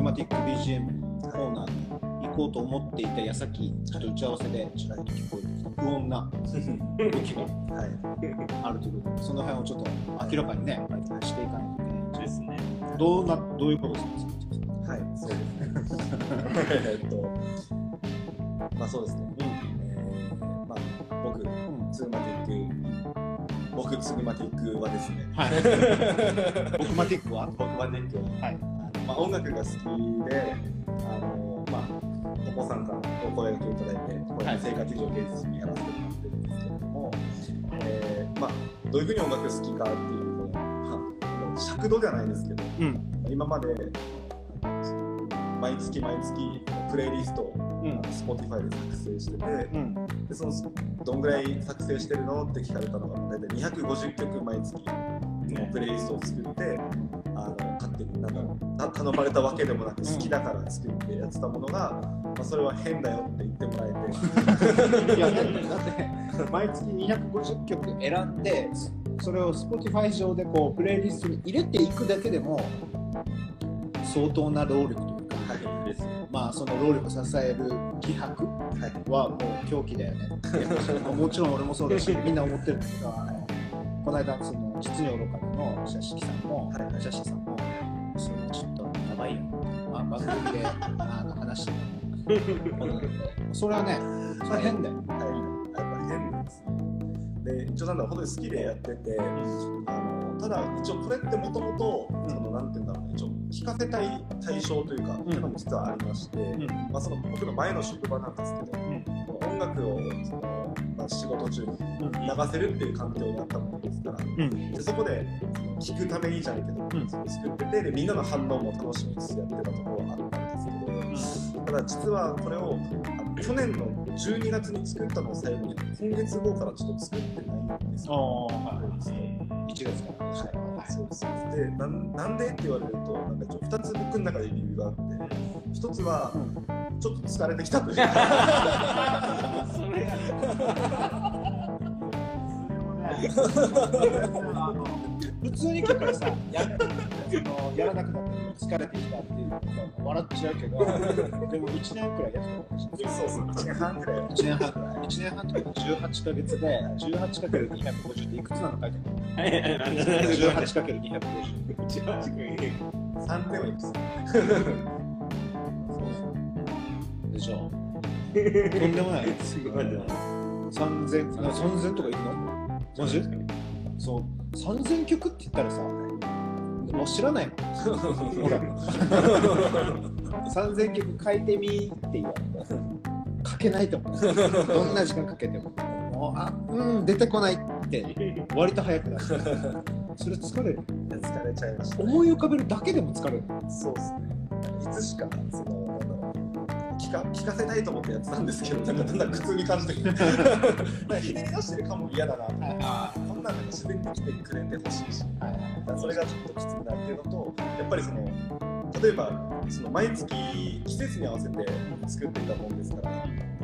グマティック BGM コーナーに行こうと思っていた矢先ちょっと打ち合わせでちらりと聞こえてきた不穏な動きがはい。あるということでその辺をちょっと明らかにねしていかないといけないですね。どうなどういうことですかはい、そうですね。えっと、まあそうですね。えーまあ僕、マティック、僕ツグマティックはですね、はい。僕マティックは？僕マティックは、はいまあ音楽が好きで、あのまあお子さんからお声掛けいただい。て、これはい生活上芸術にやらせてもらってるんですけれども、えーまあどういうふうに音楽好きかっていうこのは尺度ではないんですけど、うん。今まで毎月毎月プレイリストを、うん。Spotify で作成してて、うん。でそのどんぐらい作成してるのって聞かれたのが大体250曲毎月プレイリストを作ってあの勝手になんだろうた頼まれたわけでもなく好きだから作ってやってたものが、まあ、それは変だよって言ってもらえて。いやだってだって毎月250曲選んでそれを Spotify 上でこうプレイリストに入れていくだけでも相当な労力というか、はい。です。まあその労力を支える気迫はもう狂気だよね。もちろん俺もそうだしみんな思ってるんだけどあのこの間その実に愚かの写式さんも、はい写真さんもその番組であの話してたものそれはねそれは変だよ、はい、やっぱ変なんです。ね。で、一応なんだろう、本当に好きでやってて、あのただ、一応これってもともと、そのなんていうんだろうね、一応聞かせたい対象というか、っていうのも実はありまして、ん。まあ、その僕の前の職場なんですけど、この音楽をその、まあ、仕事中に流せるっていう環境にあったものですから、うん。でそこでその聞くためにじゃないけど、ん。それを作っててでみんなの反応も楽しみつつやってたところがあったんですけど、ただ実はこれを去年の12月に作ったのを最後に今月号からちょっと作ってないんですあよ。あはい。1月からでしたねはい、そう。ですでなんなんでって言われるとなんかちょ2つ僕の中で理由があって1つはちょっと疲れてきたという。か。普通に聞くからさやそのやらなくなったり疲れてきたっていうのが笑っちゃうけどでも1年くらいやってたかもしれないそうそう1年半ぐらい1年半くらい1年半と18ヶ月で 18×250 っていくつなの書いてあるはい。18×250 一番近い。3ではいくつでしょとんでもないすごいな。3000あ3000とかいくの？マジ？そう3000曲って言ったらさもう知らないもん。ほら。3000曲書いてみって言われて。書けないと思うどんな時間かけても。もうあうん出てこないって。割と早くなるそれ疲れる。疲れちゃいました、思い浮かべるだけでも疲れる。そうですね。いつしか、その。聞か聞かせたいと思ってやってたんですけど、なんかだんだん苦痛に感じてきて、ひねり出してるかも嫌だなと思って、あこんなんなんか自然に来てくれてほしいし、それがちょっときついなっていうのと、やっぱりその、例えば、その毎月季節に合わせて作っていたもんですから、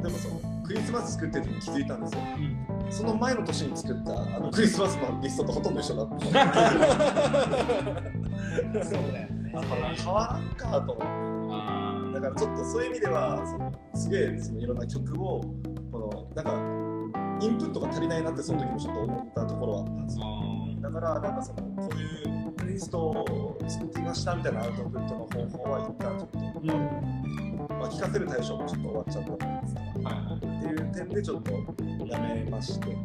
でもそのクリスマス作ってる時に気づいたんですよ。その前の年に作ったあのクリスマスのリストとほとんど一緒だった。そうねあ変わらんかと思って。あだからちょっとそういう意味ではそのすげえそのいろんな曲をこのなんかインプットが足りないなってその時もちょっと思ったところはあったんですよ。だからなんかそのこういうプレイストを作ってみましたみたいなアウトプットの方法は一旦ちょっと、まあ、聞かせる対象もちょっと終わっちゃったもんですからはい。はい。っていう点でちょっとやめまして、や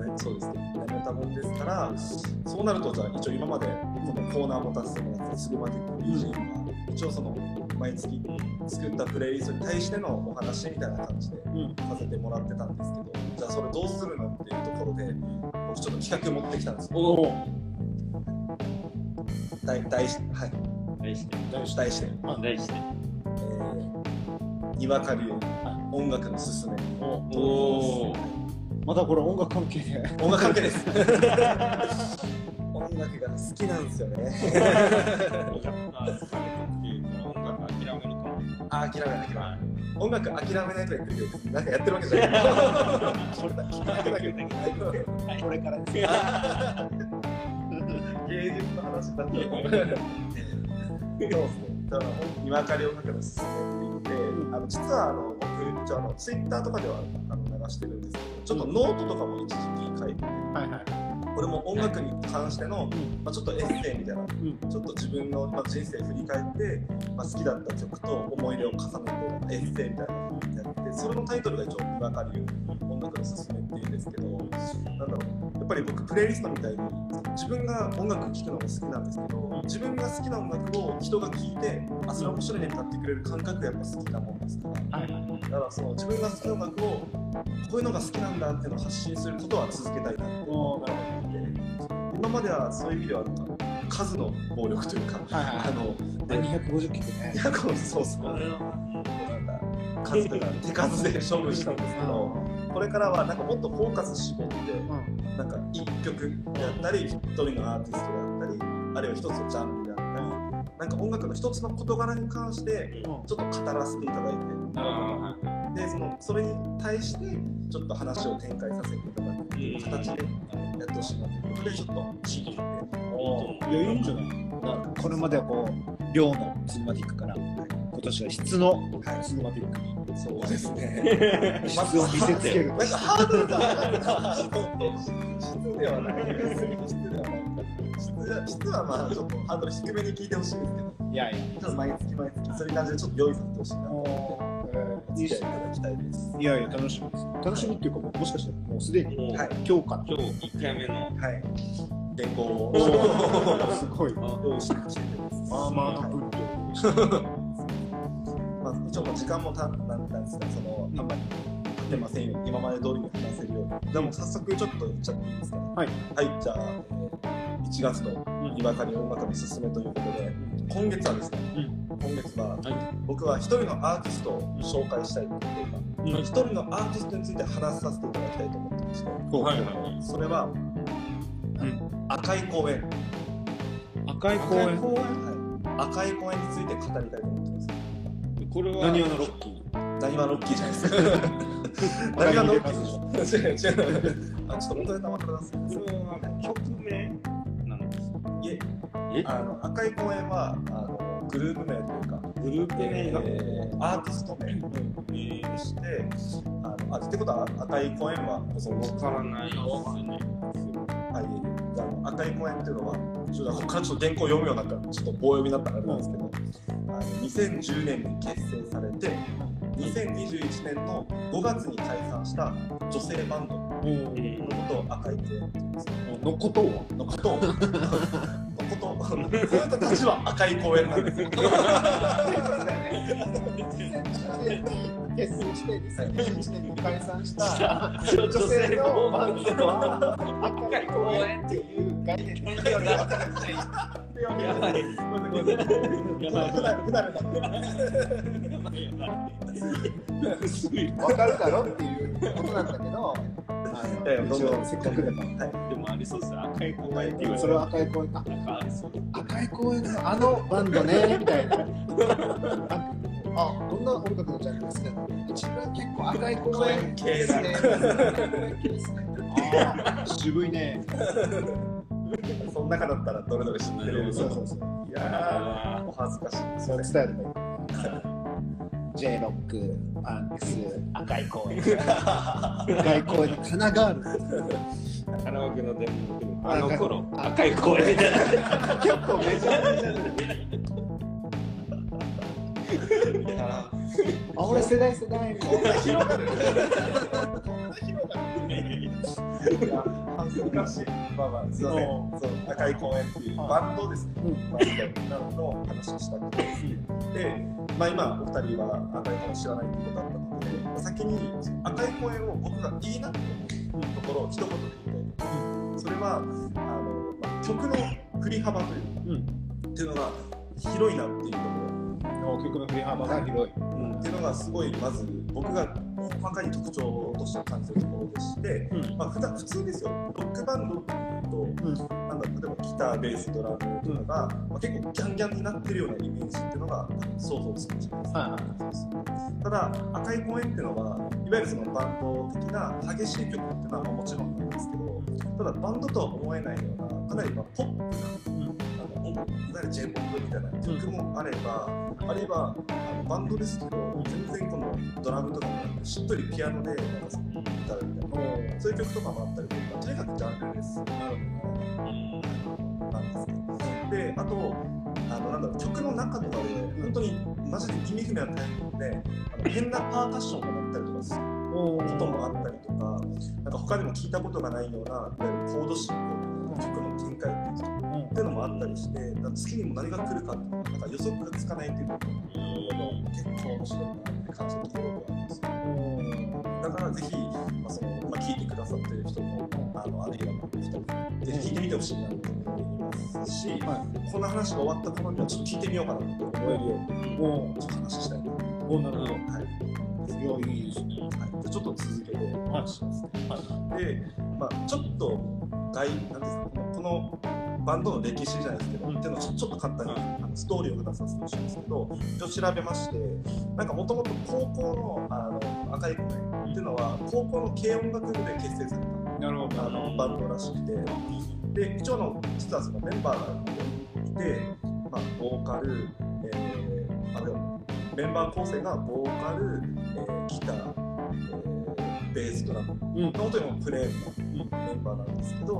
めそうですね、やめたもんですから、そうなると、じゃあ一応今までこのコーナー持たせてもらったスグマティック BGM は、一応その毎月作ったプレイリストに対してのお話みたいな感じでさせてもらってたんですけど、じゃあそれどうするのっていうところで、僕ちょっと企画持ってきたんですよ。おお題題しはい、題して。題して、題して。えー、にわか流音楽のすすめ。おお。またこれ音楽関係で音楽関係です。音楽が好きなんですよね。あ、諦めるかも。あ、諦めない、諦めない。音楽諦めないと言ってるけど、なんかやってるわけじゃない。それだけだけだけど。これからです芸術の話だったら。そうですね。あのにわかり音楽のすすめって言って、あの実はあの僕一応あのツイッターとかではあの流してるんですけどちょっとノートとかも一時期書いててはいはいこれも音楽に関しての、ん。まあ、ちょっとエッセイみたいなうん。ちょっと自分のまあ人生振り返って、まあ、好きだった曲と思い出を重ねてエッセイみたいなのをやってそれのタイトルが一応「にわかり音楽のすすめ」っていうんですけどなんだろうぱり僕プレイリストみたいに自分が音楽聴くのも好きなんですけど自分が好きな音楽を人が聴いてあそれ面白いねってなってくれる感覚がやっぱ好きなもんですからはいはい。だからその自分が好きな音楽をこういうのが好きなんだっていうのを発信することは続けたいなって。思って今まではそういう意味ではなんか数の暴力というか、はいはいあの250曲ね。そうそう。数というか手数で勝負したんですけど これからはなんかもっとフォーカス絞ってうん。なんか1曲だったり1人のアーティストだったりあるいは1つのジャンルであったりなんか音楽の1つの事柄に関してちょっと語らせていただいて。あでそのそれに対してちょっと話を展開させていただくっていう形でやってほしいなという。ことでちょっと聞いてみていやいいんじゃない？なんかこれまではこう量のツーマティックから今年は質のツーマティックにそうですね。質を見せつけるなんかハードルが質ではない質ではない質はまあちょっとハードル低めに聞いてほしいですけど。いやいや。ちょっと毎月毎月そういう感じでちょっと用意させてほしいな。ともうえおーいいっす付き合いいただきたいですいやいや楽しみです。楽しみっていうかもしかしたらもうすでに今日から今日1回目のはい。原稿を すごい。用意してほしいですアーマード分量まあ、一応時間もたなんですかそのあんまり出ませんよ今まで通りに話せるように。でも早速ちょっと言っちゃっていいですかね。はい。はいじゃあ、えー1月のにわかに音楽のすすめということで今月はですね、今月は、僕は一人のアーティストを紹介したいというかうん。一人のアーティストについて話させていただきたいと思ってまして。はいはい。それは、ん。赤い公園。赤い公園。はい、赤い公園について語りたいと思ってますこれは何話のロッキ何はロッキーじゃないです。か。何はロッキー。違う違う。あ、ちょっと元ネタ分からなすぎこれは曲名なんですかいえ、え？あの赤い公園はあのグループ名というか、グループ名が？えーアーティスト名として、あのあってことは赤い公園はご存知わからないですね。あい赤い公園っていうのは、ちょっとここからちょっと原稿読むようになったらちょっと棒読みになったらあれなんですけど、2010年に結成されて、2021年の5月に解散した女性バンド。のことを赤い公園って言うんですよ。のことをのこと。を、のこと。を、その人たちは赤い公園なんですよ。結成して2021年に解散した女性のバンドは赤い公園っていう概念でやばい普段普段わかるだろっていうことなんだけどあいやいやの一応せっかくだからでもありそうですね赤い公園っていうそれは赤い公園か赤い公園のあのバンドねみたいなあどんな音楽のジャンルですか一番結構赤い公園系ですね渋いね その中だったらどれどれ知ってるそうそうそういやーお恥ずかしいですそうね伝えればいい。J ロック、パンクス、赤い公園赤い公園の。花があるカラオケの。ああの頃。赤い公園結構メジャー。メジャー。あ俺世代世代。みたいな広がるいや恥ずかしい。まあまあすいませんそう赤い公園っていうバンドですね。うん。バンドの話をしたくて。で、まあ、今お二人は赤い公園知らないっていうことだったので、まあ先に赤い公園を僕がいいなと思うところを一言で言いたい。それはあの、まあ、曲の振り幅というか、うん。っていうのが広いなっていうところ。曲の振り幅が広い。っていうのがすごいまず僕が細かい特徴として感じるところでして、うん。まあ、普段普通ですよ。ロックバンドっていうと、うん。なんだ例えばギターベースドラムとかが、まあ、結構ギャンギャンになってるようなイメージっていうのが想像つくじゃないですか、はいはいただ赤い公園っていうのはいわゆるそのバンド的な激しい曲っていうのはまあもちろんなんですけどただバンドとは思えないようなかなりまあポップな、いわゆる J−POP みたいな曲もあれば、あるいはあのバンドですけど、全然このドラムとかもなくしっとりピアノでなんかその歌うみたいな、そういう曲とかもあったりとか、とにかくジャンルです。なんですね。で、あと、あのなんだろう曲の中とかで、本当にマジで意味不明なタイミングで、あの変なパーカッションが鳴ったりとかすることもあったりとか、なんか他でも聞いたことがないような、いわゆるコード進行とか曲の展開っていうっていうのもあったりして、なんか次にも何が来るかっていうのが予測がつかないっていうのが結構面白いなって感じたところではあるんですよ。だからぜひ、まあそのまあ、聞いてくださってる人も、あのあるいは人、ぜひ聞いてみてほしいなと思いますし、はいこの話が終わった頃にはちょっと聞いてみようかなって思えるように、おちょっと話したいなと。おなるほど。はい。いや、いいですね。はい、ちょっと続けて話しますね。はい。で、まあ、ちょっと外なんですかこのバンドの歴史じゃないですけど、うん。っていうのをちょっと簡単にあのストーリーを話させてほしいんですけど一応調べましてなんかもともと高校のあの赤い子ねっていうのは高校の軽音楽部で結成されたあのバンドらしくて。で一応の実はそのメンバーがいて、まあ、ボーカル、えー、あれはメンバー構成がボーカル、えーギターベースドラムうん。の本当にもうプレーのメンバーなんですけど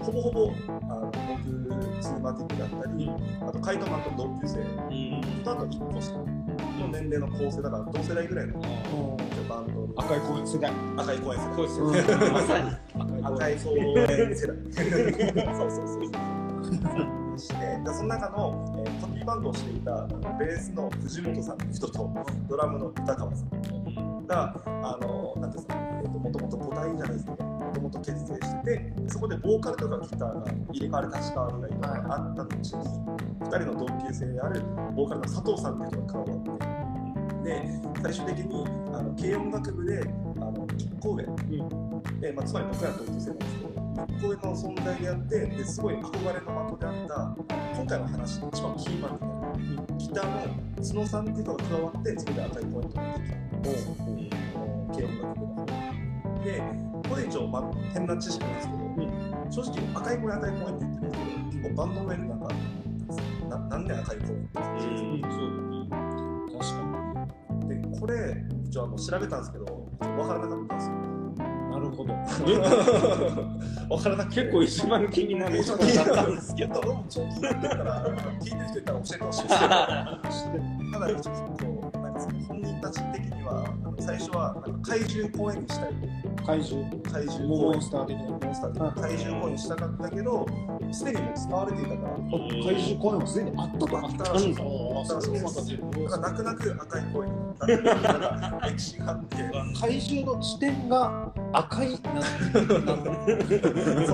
ほぼほぼあの僕ツーマティックだったりあとカイトマンと同級生。とあと1個下。の年齢の構成だから同世代ぐらいのバンドに赤い公園世代。赤い公園世代。そうですよね。まさに。赤い公園世代。そうそうそうそう。し てでその中の、えーコピーバンドをしていたあのベースの藤本さんという人とドラムの歌川さんがあのなんですかえーともともと5体じゃないですけどもともと結成しててそこでボーカルとかギターが入れ替わり立ち替わりがいろいろあった後に2人の同級生であるボーカルの佐藤さんという人が加わってで最終的にあの軽音楽部であの1個上で、まあ、つまり僕らの同級生なんですけど1個上の存在であってですごい憧れの的であった今回の話の一番キーマンになるギターの角さんっていうのが加わってそこで赤いポイントができるんですよ軽音楽部の方でこれ一応、まあ、変な知識なんですけど、正直赤い声赤い声って言ってるんですけど結構バンド名でなんかななんで赤い声って感じですうん、そう。確かでこれ一応あの調べたんですけど分からなかったんですよほど。分からなくて。結構一番気になる一応聞いてたんですけど、ちょっと聞いてたら、聞いてる人いたら教えてほしいですけど、ただ、ちょっと、なんかその本人たち的には、最初はなんか怪獣公演にしたい、怪獣？怪獣モ公演ンスター的な。モンスター的な。怪獣公演にしたかったけど、すでにもう使われていたから、怪獣公園もすでにあったと。あったらしいだから泣く泣く赤い公演になった。歴史があって、怪獣の視点が赤いなそう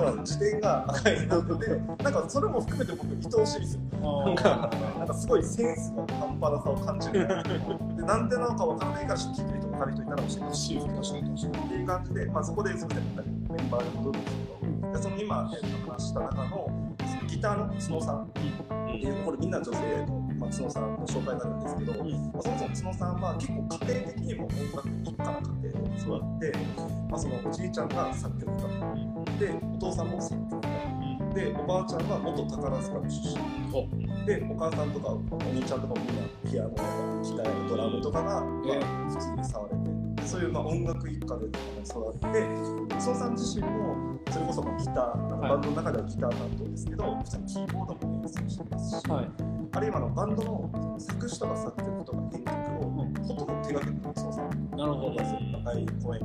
なんです、時点が赤いなので、なんかそれも含めて僕、愛おしいですよ。なんか、なんかすごいセンスの半端なさを感じる。でなんでなのかわからないから、ちょってる人、分かる人いたら教えてほしいですけど、っていう感じで、まあ、そこですみません、メンバーに戻るんですけど、でその今、えっと、話した中のそのギターの角さんっていう、これみんな女性の、まあ、角さんの紹介になるんですけど、まあ、そもそも角さんは結構家庭的にも音楽一家な家庭で育って、まあ、そのおじいちゃんが作曲家で、お父さんも作曲家。で、おばあちゃんは元宝塚の出身。で、お母さんとかお兄ちゃんとかもみんなピアノとかギタードラムとかが、まあ、普通に触れて、でそういうまあ音楽一家で育って、孫さん自身もそれこそまあギター、なんかバンドの中ではギター担当ですけど、普通にキーボードも演奏してますし、はい。あるいはあのバンドの作詞とか作曲とか編曲をほとんど手掛けてる孫さんなるほど。まず赤い公演。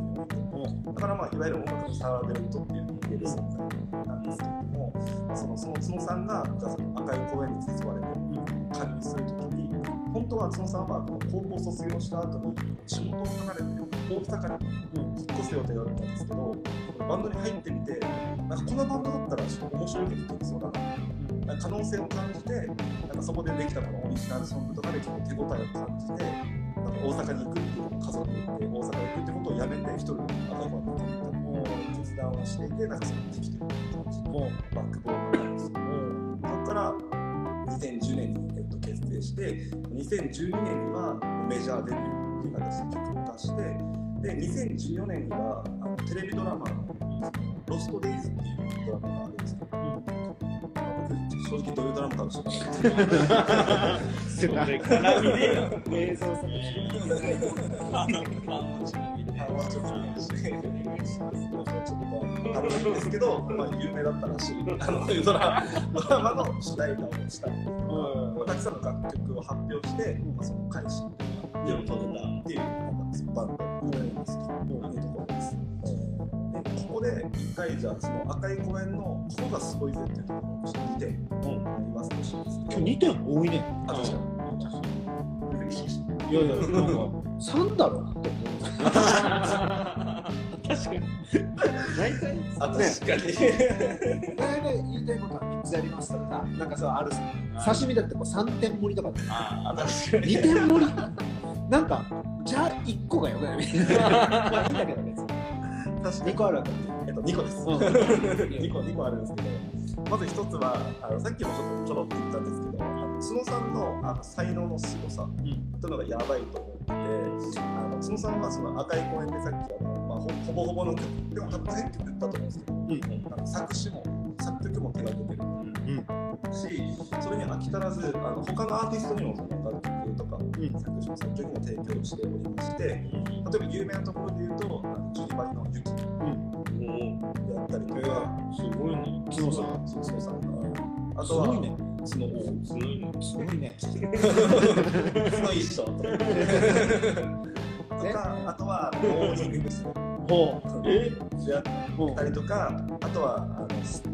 だからまあいわゆる音楽のサーベルトっていう言える存在なんですけれども、そのその角さんがじゃその赤い公園に誘われて加入するときに、本当は角さんはこの高校卒業した後に仕事を離れて大阪に引っ越す予定だったんですけど、バンドに入ってみて、なんかこのバンドだったらちょっと面白いことできそうだな、可能性を感じて、なんかそこでできたこのオリジナルソングとかで結構手応えを感じて、なんか大阪に行くっていう家族で大阪に行くってことをやめて一人で赤いバンドに行った決断をしていて、なんかそのできてる感じのバックボーンなんですよ。そこから2010年に、えっと、結成して、2012年にはメジャーデビューっていう形で曲を出して、で、2014年にはあのテレビドラマのロストデイズっていうドラマがあるんですけど、正直どういうドラマかは知らないそれから見で映像作品あの感じの見て。あのちょっとちょっとあんですけど、まあ、有名だったらしい。あのドラドラマの主題歌をしたりとか、たくさんの楽曲を発表して、まあ、その開始手を取れたっていうなんかそのバンドになりますというところです。でここで一回じゃあその赤い公園のここがすごいぜっていうところをちょっと見て言わせてほしいんです。けど今日2点多いね。あ確かに。いやいやなんか3だろって思う 確かに。大体確かに、大体言いたいことは3つやりますとかさなんかそうあるさ刺身だってこう3点盛りとかああ確かに。2点盛りなんかじゃあ1個がよくないみたいなまあいいんだけど別に。確かに。2個あるわけえっと、2個です。うん2個、2個あるんですけど、まず1つは、あのさっきもちょっとちょろっと言ったんですけど、あの角さんのあの才能の凄さというのがやばいと思ってて、あの角さんはその赤い公園でさっきあの、まあ、ほほぼほぼの曲、でも多分全曲言ったと思うんですけど、あの作詞も作曲も手がけてる。し、それに飽き足らず、あの他のアーティストにもその楽曲とか、作詞も作曲も提供しておりまして、例えば有名なところで言うと、あのジュリバリのユキであったりとか、すごいね。角さんそうそう。さんが、あとは、すごいね。角王、すごいね。すごいね。角いい人とか、あとは、モーニング娘。ほえ？であったりとか、あとは、あの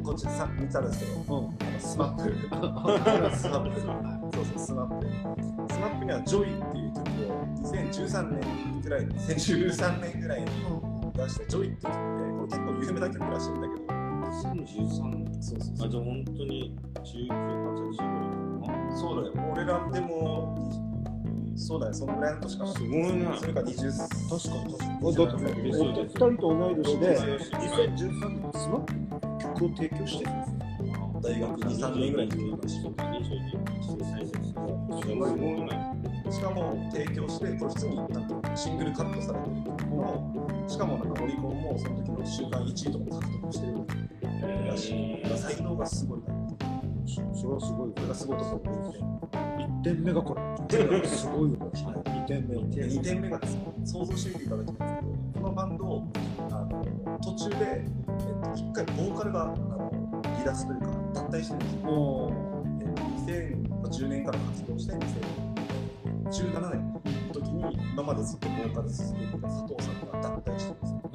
こっちさ3つあるんですけど、うん。あの SMAP。SMAP。そうそう、 SMAP。SMAP には、 Joy っていう曲を2013年ぐらいに、2013年ぐらいに出した Joy っていう曲で、これ結構有名な曲らしいんだけど、2013そうそうそう。あじゃあ本当に19、20歳ぐらいかそうだよ、俺らでも、そうだよ、そのぐらいの年か。な。すごいね。それから20確かに確かに。だってですよ2人と同い年でですよ2013年にスマップに曲を提供してるんですよ大学2、3年ぐらいの時だしそうか22歳ですすごいね。しかも提供して、これ普通になんていうのシングルカットされてる曲の、しかもなんかオリコンもその時の週間1位とかも獲得してる。らしい。だから才能がすごいな。それはすごいこれがすごいところで、1点目がこれすごいよこれ2点目で2点目がですね想像してみていただきたいんですけど、このバンド、あの途中で、えっと、1回ボーカルがあの離脱というか脱退してるんですよ。おえっと2010年から活動して2017年の時に今までずっとボーカル続けてた佐藤さんが脱退してるんですよ。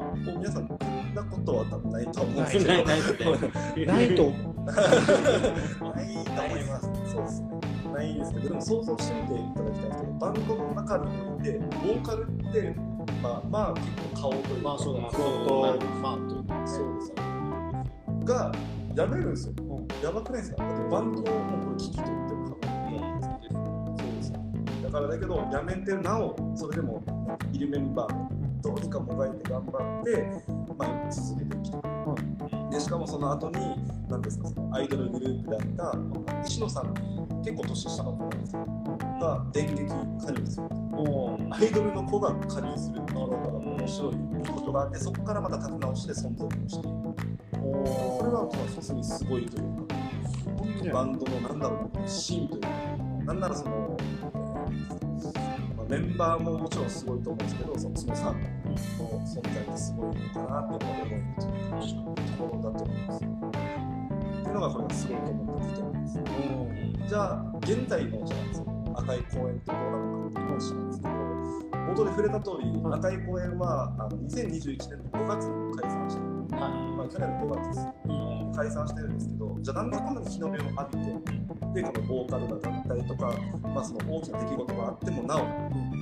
バンドを皆さん組んだことは多分ないと思うんですけど、ないないないないと思うないと思います。そうですね。ないですけど、でも想像してみていただきたいんですけど、バンドの中において、ボーカルって、まあ、まあ結構顔というか、まあそうだまあフロントマンというかそうですよ。が、やめるんですよ。やばくないですかだってバンドをもうこれ危機と言っても過言ではないですそうですよ。だからだけど、やめてなお、それでも、いるメンバーもどうにかもがいて頑張って、まあ、続けてきて。でしかもその後に、なんですか、そのアイドルグループであった石野さん、結構年下の子なんですよ。が電撃加入する。アイドルの子が加入するっていうのが面白いことがあって、そこからまた立て直して存在をしている。これは普通にすごいというか、バンドのなんだろう、シーンというか、なんならその、まあ、メンバーももちろんすごいと思うんですけど、その角さんの存在ってすごいのかなって思うというところだと思います。っていうのがこれがすごいと思った時点です。じゃあ、現在のじゃあその赤い公園ってどうなのかっていう話なんですけど、冒頭で触れた通り、赤い公園はあの2021年の5月に開催した。まあ、去年の5月です。解散してるんですけど、じゃあなんでこんな日の目を浴びて、で、このボーカルがだったりとか、まあ、その大きな出来事があってもなお、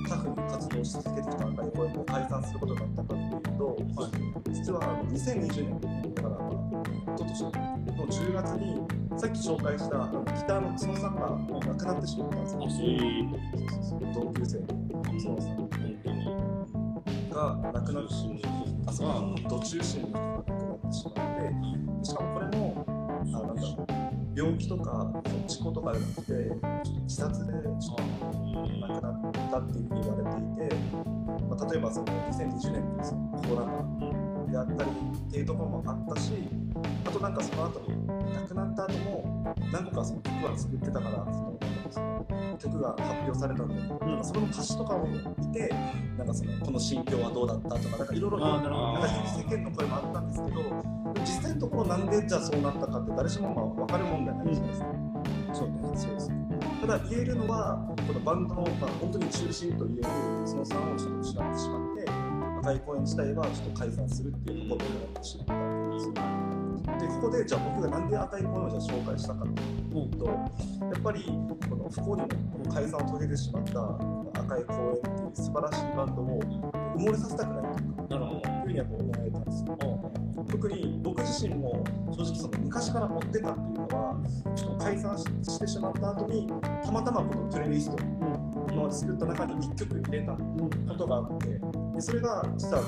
タフに活動し続けてきた赤い公園を解散することになったかっていうと、ま実はあの2020年、だから、まあ、一昨年の10月に、さっき紹介したギターの角さんがもう亡くなってしまったんですよ。そういうそうそうそう同級生の角さんが亡くなるし、あそこの土中心がなくなってしまって、しかもこれも、あなんだろう、病気とか事故とかじゃなくて、自殺で亡くなったっていうふうに言われていて、まあ、例えばその2020年のそのコロナ禍であったりっていうところもあったし、あとなんかその後にった後も何個かその曲は作ってたからそのの曲が発表されたんで、なんかそれの歌詞とかを見てなんかそのこの心境はどうだったとかなんかいろいろな世間の声もあったんですけど実際のところなんでじゃあそうなったかって誰しもまあ分かるもんじゃないじゃないですか。そうね。そうですただ言えるのはこのバンドの、まあ、本当に中心と言えるそのさんをちょっと失ってしまって赤い公演自体はちょっと解散するっていうことになってしまったんですよでここでじゃあ僕がなんで赤い公演をじゃあ紹介したかというとやっぱりこの不幸にもこの解散を遂げてしまった赤い公演っていう素晴らしいバンドを埋もれさせたくないというかふうにやっぱ思えたんですよ。特に僕自身も正直その昔から持ってたっていうのはちょっと解散ししてしまった後にたまたまこのプレイリスト今まで作った中に1曲入れたことがあってでそれが実は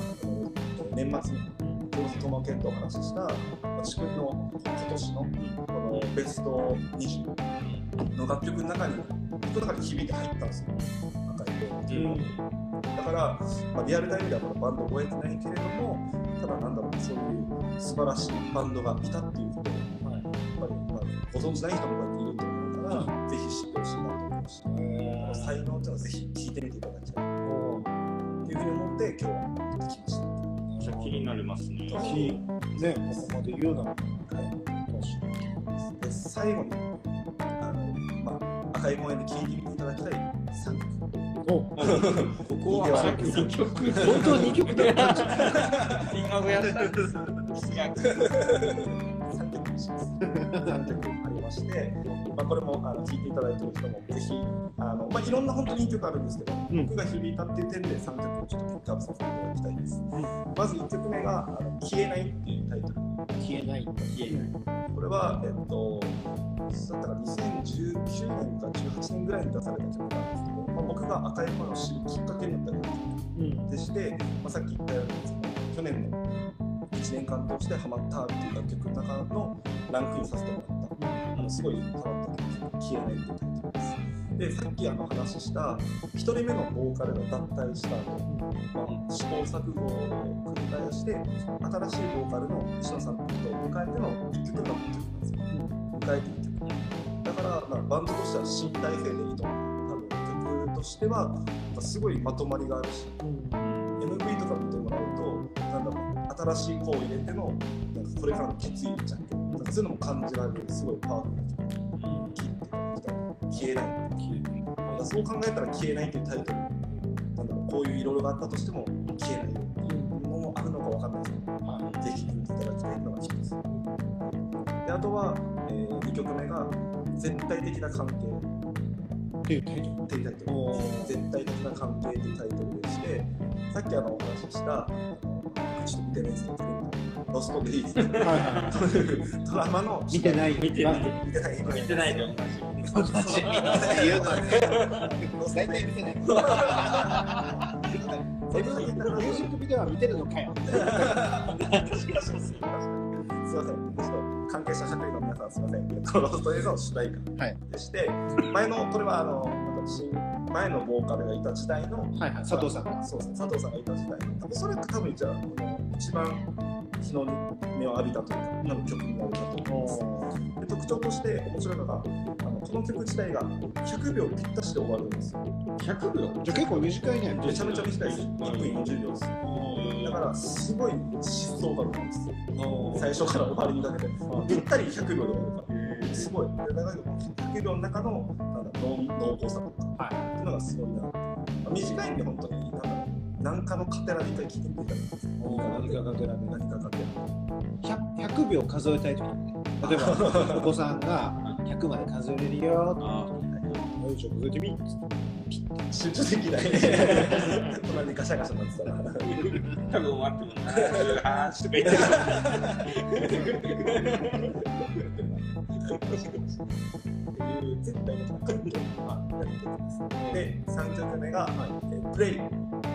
年末にそれこそトマケンとお話しした私君の今年のこのベスト20の楽曲の中に僕の中に響いて入ったんですよ。赤い声だから、まあ、リアルタイムではまだバンドを覚えてないけれどもただなんだろうそういう素晴らしいバンドがいたっていうことをやっぱり、まあ、ご存じない人もこうやっていると思うから、ぜひ知ってほしいなと思うし、この才能っていうのはぜひ聞いてみていただきたいますね。ねここまで言うならで最後にあの、まあ、赤い公園で聴いてみていただきたい3曲。おここはさっき2曲。本当に2曲で金額やったんです。いや3曲にします。3 曲まして、まあ、これもあの聴いていただいている人もぜひあの、まあ、いろんな本当にいい曲あるんですけど、うん。僕が響いたっていう点で3曲ちょっとピックアップさせていただきたいです。まず1曲目があの「消えない」っていうタイトル。消えない。これは、えっと、だったら2019年か18年ぐらいに出された曲なんですけど、まあ、僕が赤い声を知るきっかけになった曲。うん。でして、まあ、さっき言ったようにその去年の1年間通してハマったっていう楽曲の中のランクインさせてもらったあのすごいハマった曲「消えない」ってタイトルです。でさっきあの話した1人目のボーカルが脱退した後、まあ、試行錯誤を繰り返して新しいボーカルの石野さんと迎えての1曲目の曲なんですよ。迎えて1曲だから、まあ、バンドとしては新体制でいいと思う多分曲としてはすごいまとまりがあるし MV とか見てもらうとなんだろう新しい子を入れてのなんかこれからの決意じゃんなそういうのも感じられるすごいパワフルな曲聴いていただきた消えないなんかそう考えたら消えないというタイトルなんだろうこういういろいろがあったとしても消えないよっていうのもあるのかわかんないですけど、ぜひ聴いていただきたいのが一つであとは、え2曲目が絶対的な関係っていうタイトル絶対的な関係というタイトルでしてさっきあのお話ししたあのちょっと見てないですけどロストデイいはとい。うドラマの。い見てない見てない見てない見てないで同じ。同じ言うのね。大体見てないミュージックビデオは見てるのかよすいませんちょっと関係者社会の皆さんすいませんえっとロストデイズの主題歌はいでして前のこれはあの私前のボーカルがいた時代のはいはい佐藤さんがそうですね。佐藤さんがいた時代の多分それが多分じゃあ一番日の目を浴びたというか多分曲になるかと思います。で特徴として面白いのがあのこの曲自体が100秒ぴったしで終わるんですよ。100秒？じゃあ結構短いね。めちゃめちゃ短いです1分40秒です。だからすごい疾走感なんです。よ最初から終わりにかけてぴったり100秒で終わる。からすごい。でだから100秒の中のなんだ濃濃厚さとか、はいっていうのがすごいな。短いんで本当になんだ何かのカテラで一回聞いてみてい。ただ何かかけられ何かカテラ 100, 100秒数えたいときにね。例えば お子さんが100まで数えれるよ。あってよいしょ数えてみっつ。って集中できない隣にガシャガシャなってたら多分終わっても78とか言ってる。絶対に高いやっていきますで3曲目が、えープレイっていう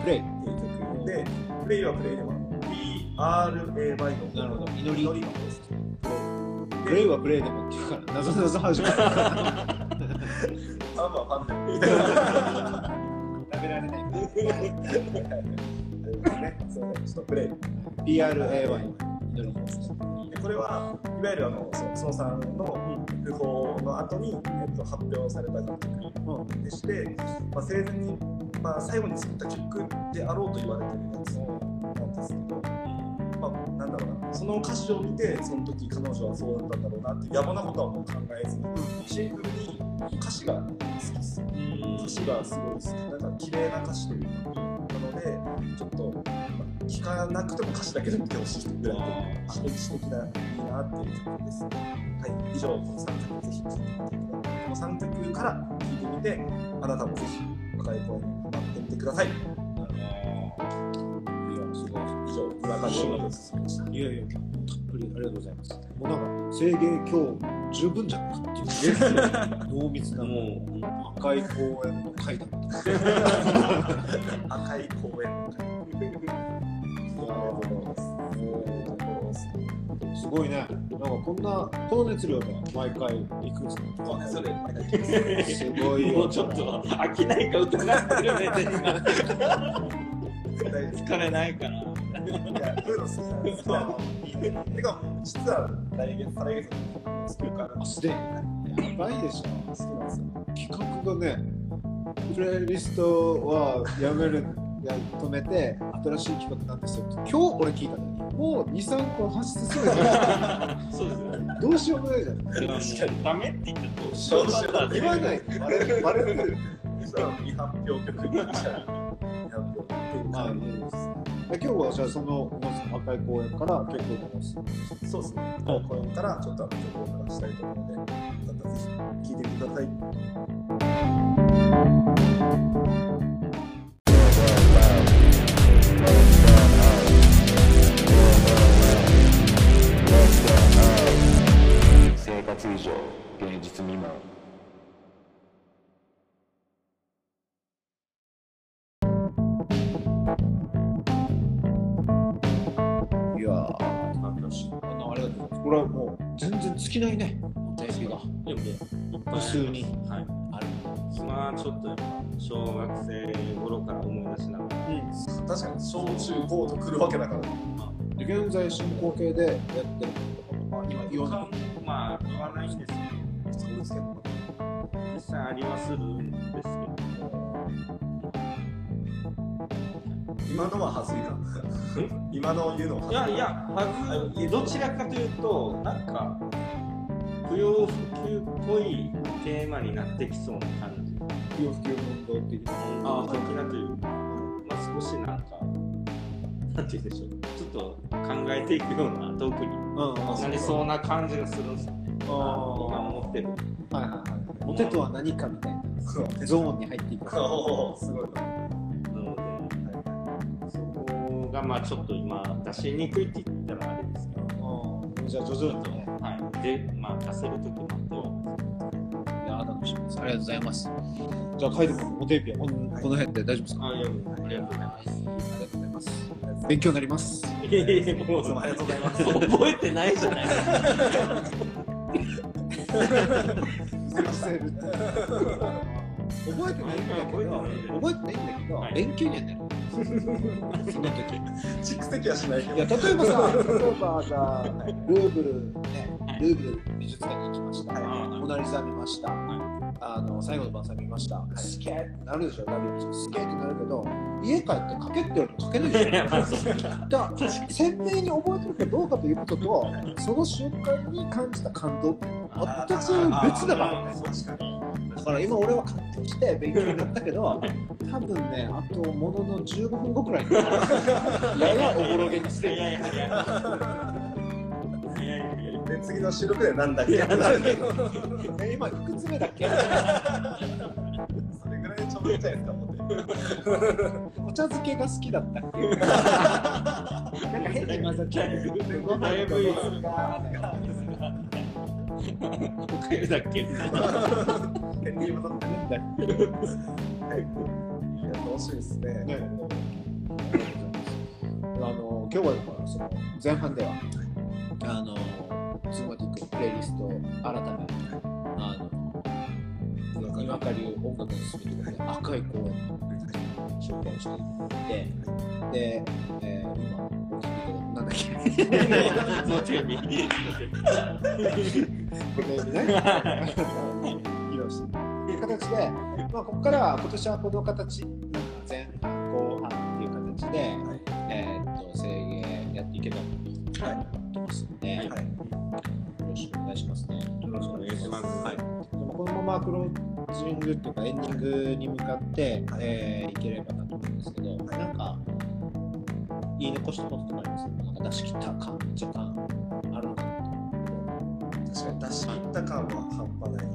プレイ曲でプレイはプレイでも PRAY の。なるほど。祈り。祈りですプレイはプレイでもっていうから謎々始まるファンはファンでみたいな 食べられない。ね。そうね。ちょっとプレイ PRAY 祈りですでこれはいわゆるあのそのさんの訃報の後に、えっと、発表された楽曲でして、まあ、生前に、まあ、最後に作った曲であろうと言われてるやつなんですけど、まあ、なんだろうなその歌詞を見てその時彼女はそうだったんだろうなっていう野暮なことはもう考えずにシンプルに歌詞が好きです。歌詞がすごい好き。なんか綺麗な歌詞というかなのでちょっと、聞かなくても歌詞だけで見てほしいぐらいで歴史的ないいなっていう曲ですはい以上この3曲ぜひ聴いてみてくださいこの3曲から聴いてみてあなたもぜひ若い声にハマってみてくださいいやすごい以上にわかの音楽を進めましたいやいや、たっぷりありがとうございます。もうなんか、制限今日十分じゃないかっていう濃密な、もう赤い公園の階段みたい。赤い公園の会ありがとうございますすごいね。なんかこんな、この熱量で毎回行くんですかそうねそれ毎回聞きますごいよ。もうちょっと飽きないか疑ってる目で今絶対疲れないかな。いや、そういうの好きなんですよ。てか、実は来月、再来月に作るから、すでに。やばいでしょ。きなんですよ。企画がね、プレイリストはやめる、や止めて、新しい企画なんですよって。今日俺聞いたのに、もう2、3個発出するじゃそうですね。ん。どうしようもないじゃん。確かに。ダメって言ったと。そうですよ言わない。バレる。バレる。未発表曲になっちゃう。まあ感じです。今日はじゃあその赤い公園から結構流す。そうですね。これからちょっとあの曲を流したいと思うので、またぜひ聴いてください。きないね。お便りが。でもね、普通にはい。ある。今ちょっとやっぱ小学生頃から思い出しながら。確かに小中高と来るわけだから。で現在進行形でやってることとか、今言わない。まあ言わないんですけど、そうですけど。実際ありはするんですけど。今のは恥ずいか。今の言うのはいやいや、はずどちらかというと、なんか、不要不急っぽいテーマになってきそうな感じ。不要不急運動的な。ああ、的なというか、まあ、少しなんか、なんて言うんでしょう、ちょっと考えていくようなトークにうん、なりそうな感じがするんですよね。あ今思ってる。はいはいはい。モテとは何かみたいな。ゾーンに入っていく。おーすごい。なので、そこがまあちょっと今出しにくいって言ったらあれですけど、う。んじゃあ徐々にね。はい。で、まあ出せる時もいやー楽しみです。ありがとうございます。じゃあ、カイド君、おテーピは？この辺で大丈夫ですか？あいや、ありがとうございます。ありがとうございます。勉強になります。いやいやもういつもありがとうございます。覚えてないじゃないですか。覚えてないんだけど、覚えてないんだけど、はい勉強にはなる。その時。蓄積はしないけど。いや、例えばさ、例えばじゃあ、ルーブル、ね、ルーブル美術館に行きました。はいモナリザ見ました。あの、最後の晩餐見ました。スケーってなるでしょ、ダビッチスケーってなるけど、家帰って書けって言われると 書けないでしょ。いやまあそうだから鮮明に覚えてるかどうかということと、その瞬間に感じた感動って全く別だからね。確かに。だから今俺は感動して勉強になったけど、多分ね、あとものの15分後くらいに、ややおぼろげにしてい次の収録でなんだっけ？今いくつ目だっけ？それぐらいちょうどいいんじゃないですか。お茶漬けが好きだったっていう。なんか変に混ざっち。ご飯とかおかゆだっけ？変に戻ってい。いや、楽しみですね。ねあの今日はその前半ではあのズーマティックのプレイリストを改めあの今か流音楽にするということで赤い公園の紹介していてで、えー今お聞きいただいたなんだっけの手見。これね披露してっていう形で、まあ、ここからは今年はこの形前半後半っていう形で、ろしくお願いします。はい、このままクロージングっていうかエンディングに向かって、えーいければなと思うんですけど、なんか言い残したこととかありますなんか出し切った感時間あるのかなと思確かに出し切った感は半端ない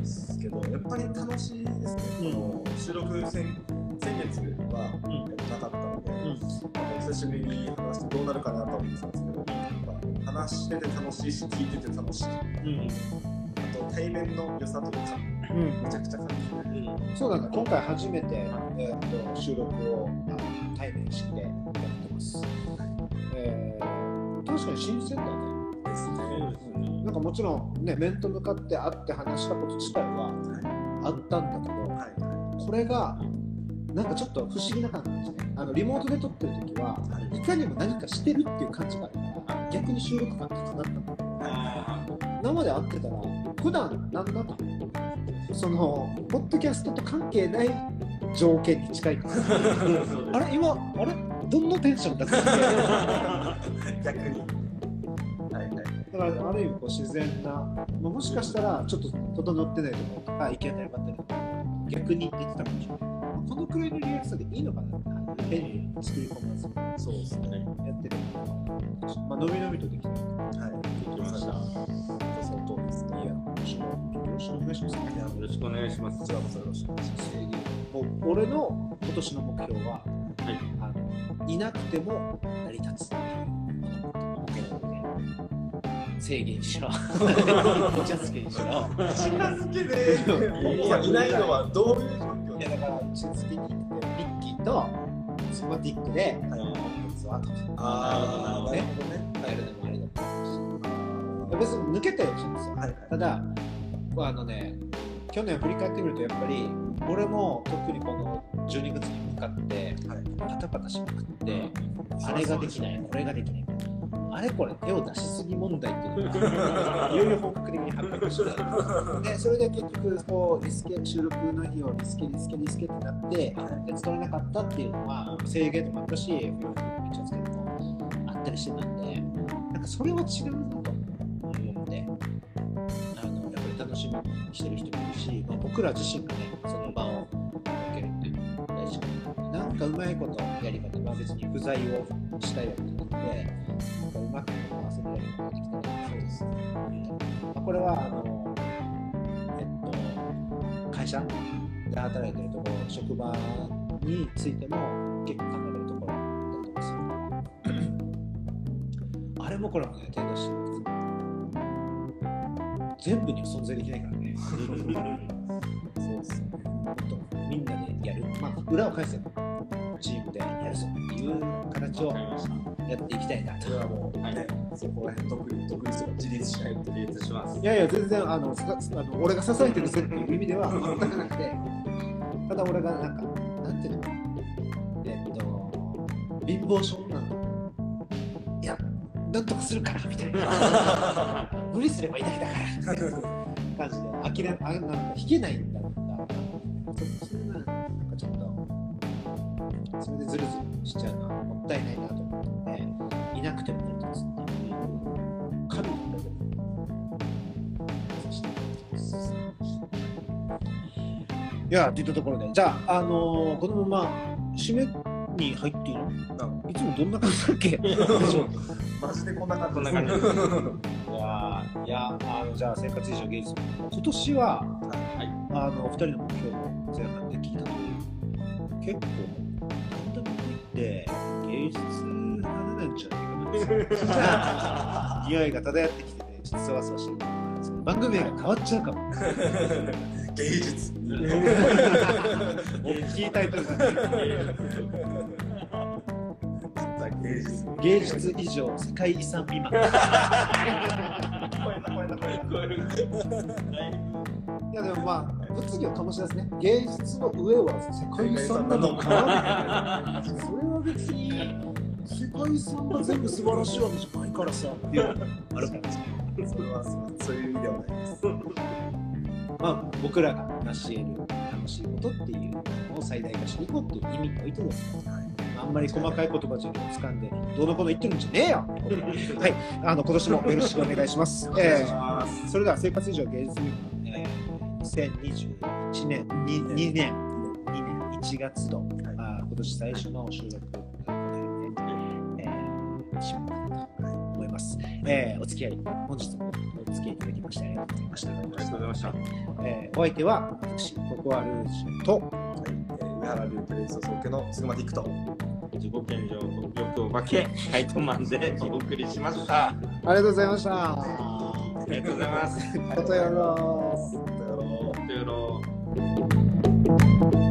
ですけど、やっぱり楽しいですね。うんこの収録先先月はやってなかったので、なんか久しぶりに話してどうなるかなと思ってたんですけど、話してて楽しいし、聞いてて楽しい。うんあと対面の良さというか、うんめちゃくちゃ感じる。そうなんだ、今回初めて、えー、と収録をあの対面してやってます。えー確かに新鮮だね。ですね。なんかもちろん、ね、面と向かって会って話したこと自体はあったんだけど、はい。これがなんかちょっと不思議な感じですね。あのリモートで撮ってる時は、いかにも何かしてるっていう感じがある逆に収録感高かったんだけど、あ生で会ってたら、普段なんだと、その、ポッドキャストと関係ない条件に近いから。あれ今、あれどんなテンションだったっ逆に。はいはい。けだから、ある意味こう自然な、まあもしかしたらちょっと整ってないところとか、意見が良かったり逆に出てたかもしれない。まあこのくらいのリアクションでいいのかな変に作り込まずそうですね。やってる。まあ、のびのびとできてる。はい。できました。その通りですね。よろしくお願いします。よろしくお願いします。こちらこそよろしくお願いします。俺の今年の目標は、はい。あのいなくても成り立つっていう制限しろお茶漬けにしろ近づけで、いないのはどういう状況？いやだからお茶漬けに行ってミッキーとスマティックではい本日はとかああ、ねなるほどね。やるのもありだと思うし別に抜けたりはしないんですよ。はいただあのね去年振り返ってみるとやっぱり俺も特にこの12月に向かってはい。パタパタしまくってあれができないこれができないあれこれ手を出しすぎ問題っていうのが いよいよ本格的に発覚して。でそれで結局こうリスケ収録の日をリスケリスケリスケってなってで取れなかったっていうのは制限でもあったし不要不急の道をつけてもあったりしてたんでなんかそれは違うなと思って。あのやっぱり楽しみにしてる人もいるし、まあ、僕ら自身がねその場を設けるっていうのが大事かな。なんかうまいことやり方、まあ、別に不在をしたいわけじゃなくてなんかうまく回せるやり方ができたらそうです、まあ、これはあのえっと会社で働いてるところ職場についても結構考えるところだったりとかするからあれもこれもね手出し全部には存在できないからねそうですね。もっとみんなでやる、まあ、裏を返せばチームでやるぞっていう形を。やっていきたいなとそれはもうはいね、そこら辺独立独立とか自立しないと。自立します。いやいや、全然あのさあの俺が支えてるぜっていう意味では全くなくて、ただ俺がなんか、なんていうのえっと、貧乏症なんだ。いや、なんとかするからみたいな。無理すればいいだけだからみたいな感じで、諦め、あなんか弾けないんだったら、そそんな、なんかちょっと、それでズルズルしちゃうのはもったいないないや、っていったところで、じゃあ、あのーこのまま締めに入っていいのいつもどんな感じだっけ？マジでこんな感じこんな感じです。いやーいやあのじゃあ生活以上芸術。今年は、はい。あのお二人の目標を前半で聞いた通り結構なんでも言って芸術派なんじゃないかな 匂いが漂ってきてねちょっとそわそわしてる番組名が変わっちゃうかも 芸術。大きいタイトルがね。芸術。芸術以上世界遺産未満超えた超えた超えいやでもまあ物議を醸し出すね。芸術の上は世界遺産なのかなみたいなそれは別に世界遺産が全部素晴らしいわけじゃないからさっていうのあるからさそれはそうそういう意味ではないです。まあ、僕らが成し得る楽しいことっていうのを最大化していこうっていう意味においてですね、あんまり細かい言葉じゃ掴んで、どうのこうの言ってるんじゃねえよ。はい、あの今年もよろしくお願いします。えーそれでは生活以上芸術に、えー、2021年に2年。2年1月度、あー今年最初の収録この辺で、えー、締めたいと思います。えーお付き合い本日もお付き合いいただきましてありがとうございました。ありがとうございました。えーお相手は私、ココアルージュと、はいえー上原流プレイスト総家のスグマティックと。自己顕示欲お化け、カイトマンでお送りしました。あありがとうございました。りがとうございます。またやろう。さよならさよなら